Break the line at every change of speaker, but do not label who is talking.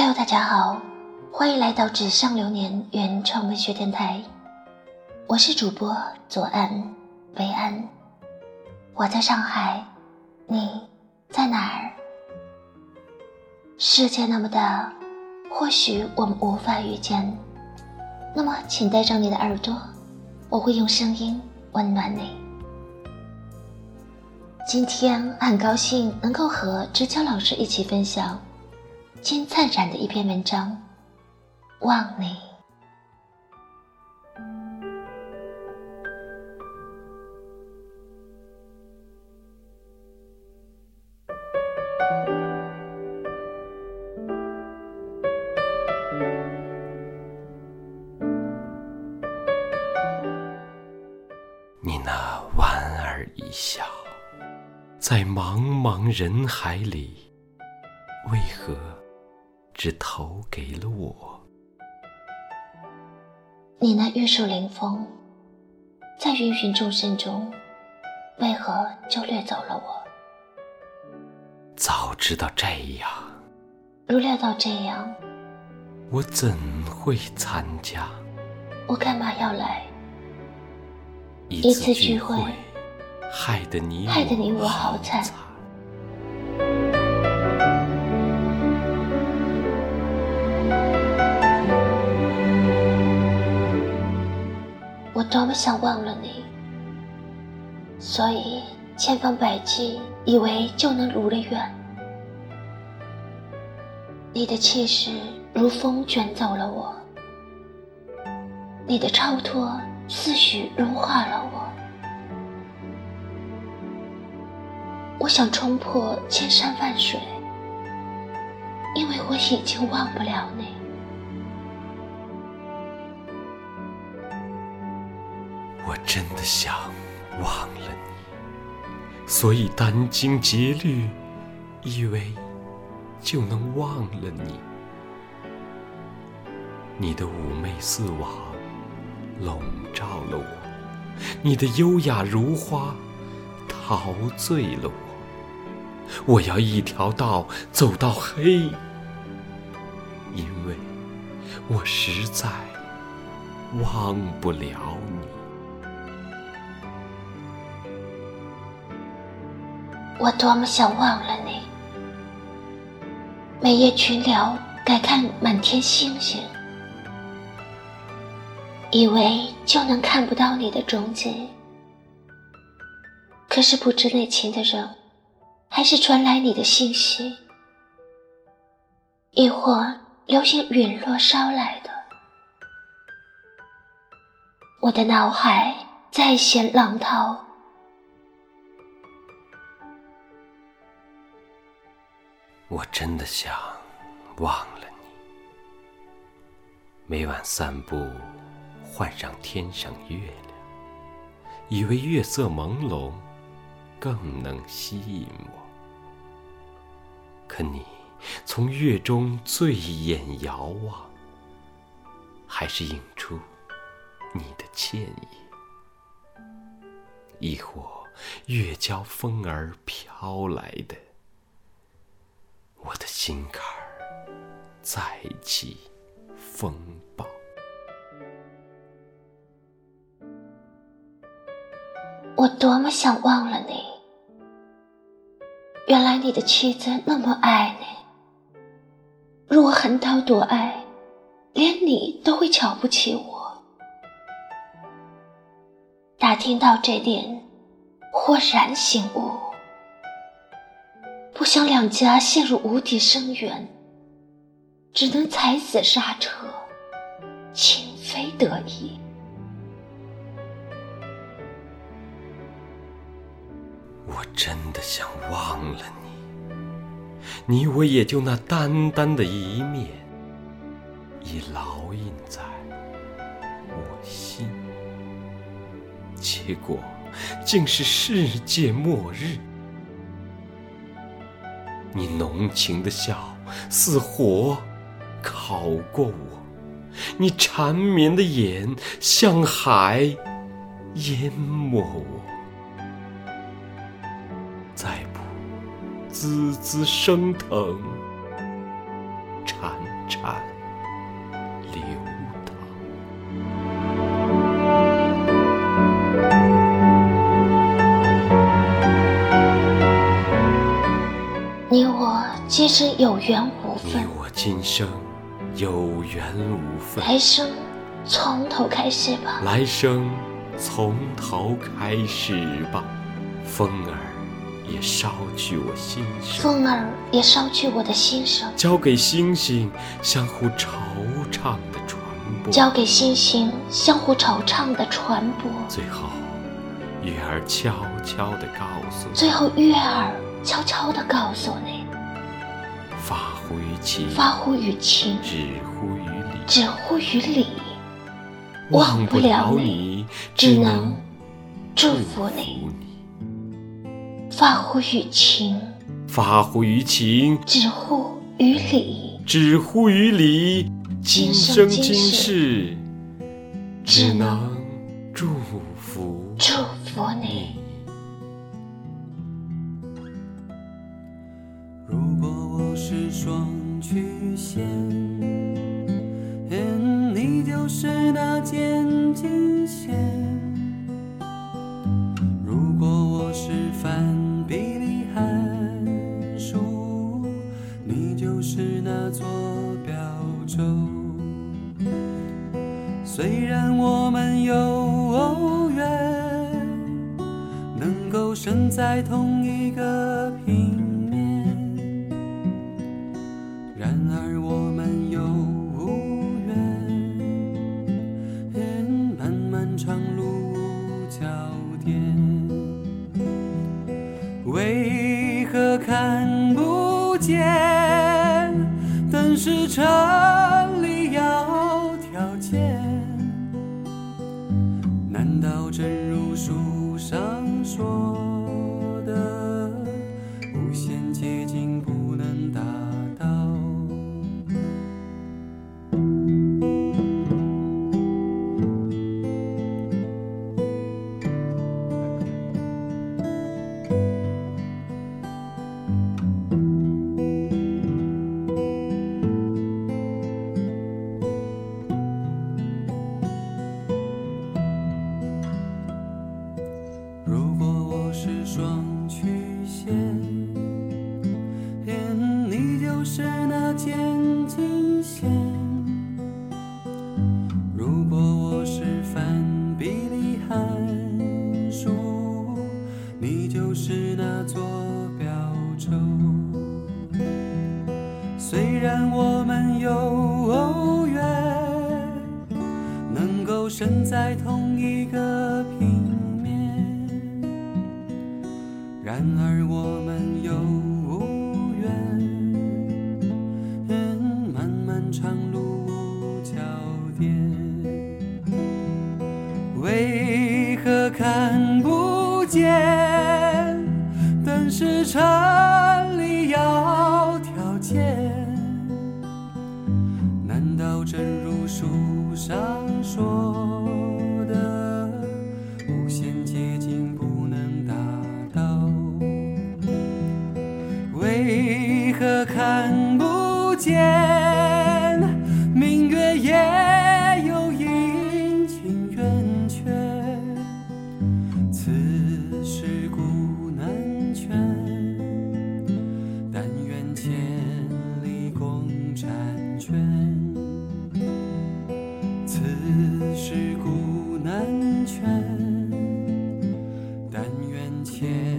Hello，大家好，欢迎来到纸上流年原创文学电台，我是主播左岸维安，我在上海，你在哪儿？世界那么大，或许我们无法遇见，那么请带上你的耳朵，我会用声音温暖你。今天很高兴能够和知交老师一起分享。金灿然的一篇文章，《望你》。
你那莞尔一笑，在茫茫人海里，为何？只投给了我。
你那玉树临风，在芸芸众生中，为何就掠走了我？
早知道这样，
如料到这样，
我怎会参加？
我干嘛要来？
一次聚会，害得你
害得你我好惨。我多么想忘了你，所以千方百计以为就能如了愿。你的气势如风卷走了我，你的超脱似许融化了我。我想冲破千山万水，因为我已经忘不了你。
我真的想忘了你，所以殚精竭虑，以为就能忘了你。你的妩媚似网笼罩了我，你的优雅如花陶醉了我。我要一条道走到黑，因为我实在忘不了
我多么想忘了你！每夜群聊，改看满天星星，以为就能看不到你的踪迹。可是不知内情的人，还是传来你的信息，亦或流星陨落捎来的。我的脑海再现浪涛。
我真的想忘了你。每晚散步，换上天上月亮，以为月色朦胧更能吸引我。可你从月中醉眼遥望，还是映出你的歉意，亦或月娇风儿飘来的。我的心坎儿再起风暴，
我多么想忘了你！原来你的妻子那么爱你，若我横刀夺爱，连你都会瞧不起我。打听到这点，豁然醒悟。不想两家陷入无底深渊，只能踩死刹车，情非得已。
我真的想忘了你，你我也就那单单的一面，已烙印在我心。结果竟是世界末日。你浓情的笑似火烤过我，你缠绵的眼像海淹没我，再不滋滋升腾，潺潺
这生有缘无分你，
我今生有缘无分，
来生从头开始吧。
来生从头开始吧。风儿也捎去我心声，
风儿也捎去我的心声，
交给星星相互惆怅的传播。
交给星星相互惆怅的传播。
最后，月儿悄悄地告诉你，
最后，月儿悄悄地告诉你：
发乎于情，
发乎于情，
止乎于理。
止乎于理。
忘不
不了
了
你
你，
只能
能
祝
祝
福你。发乎于情，
发乎于情，
止乎于理。
止乎于理。今
今生
生今
今世只能
祝福
祝福你。
双曲线，你就是那渐近线；如果我是反比例函数，你就是那坐标轴。虽然我们有缘，能够生在同一个但是城里有条件。难道真如果我是双曲线，你就是那渐近线；如果我是反比例函数，你就是那坐标轴。虽然我们有然而我们有缘，漫漫长路无交点，为何看不见？但是城里要条件。难道真如书上说愿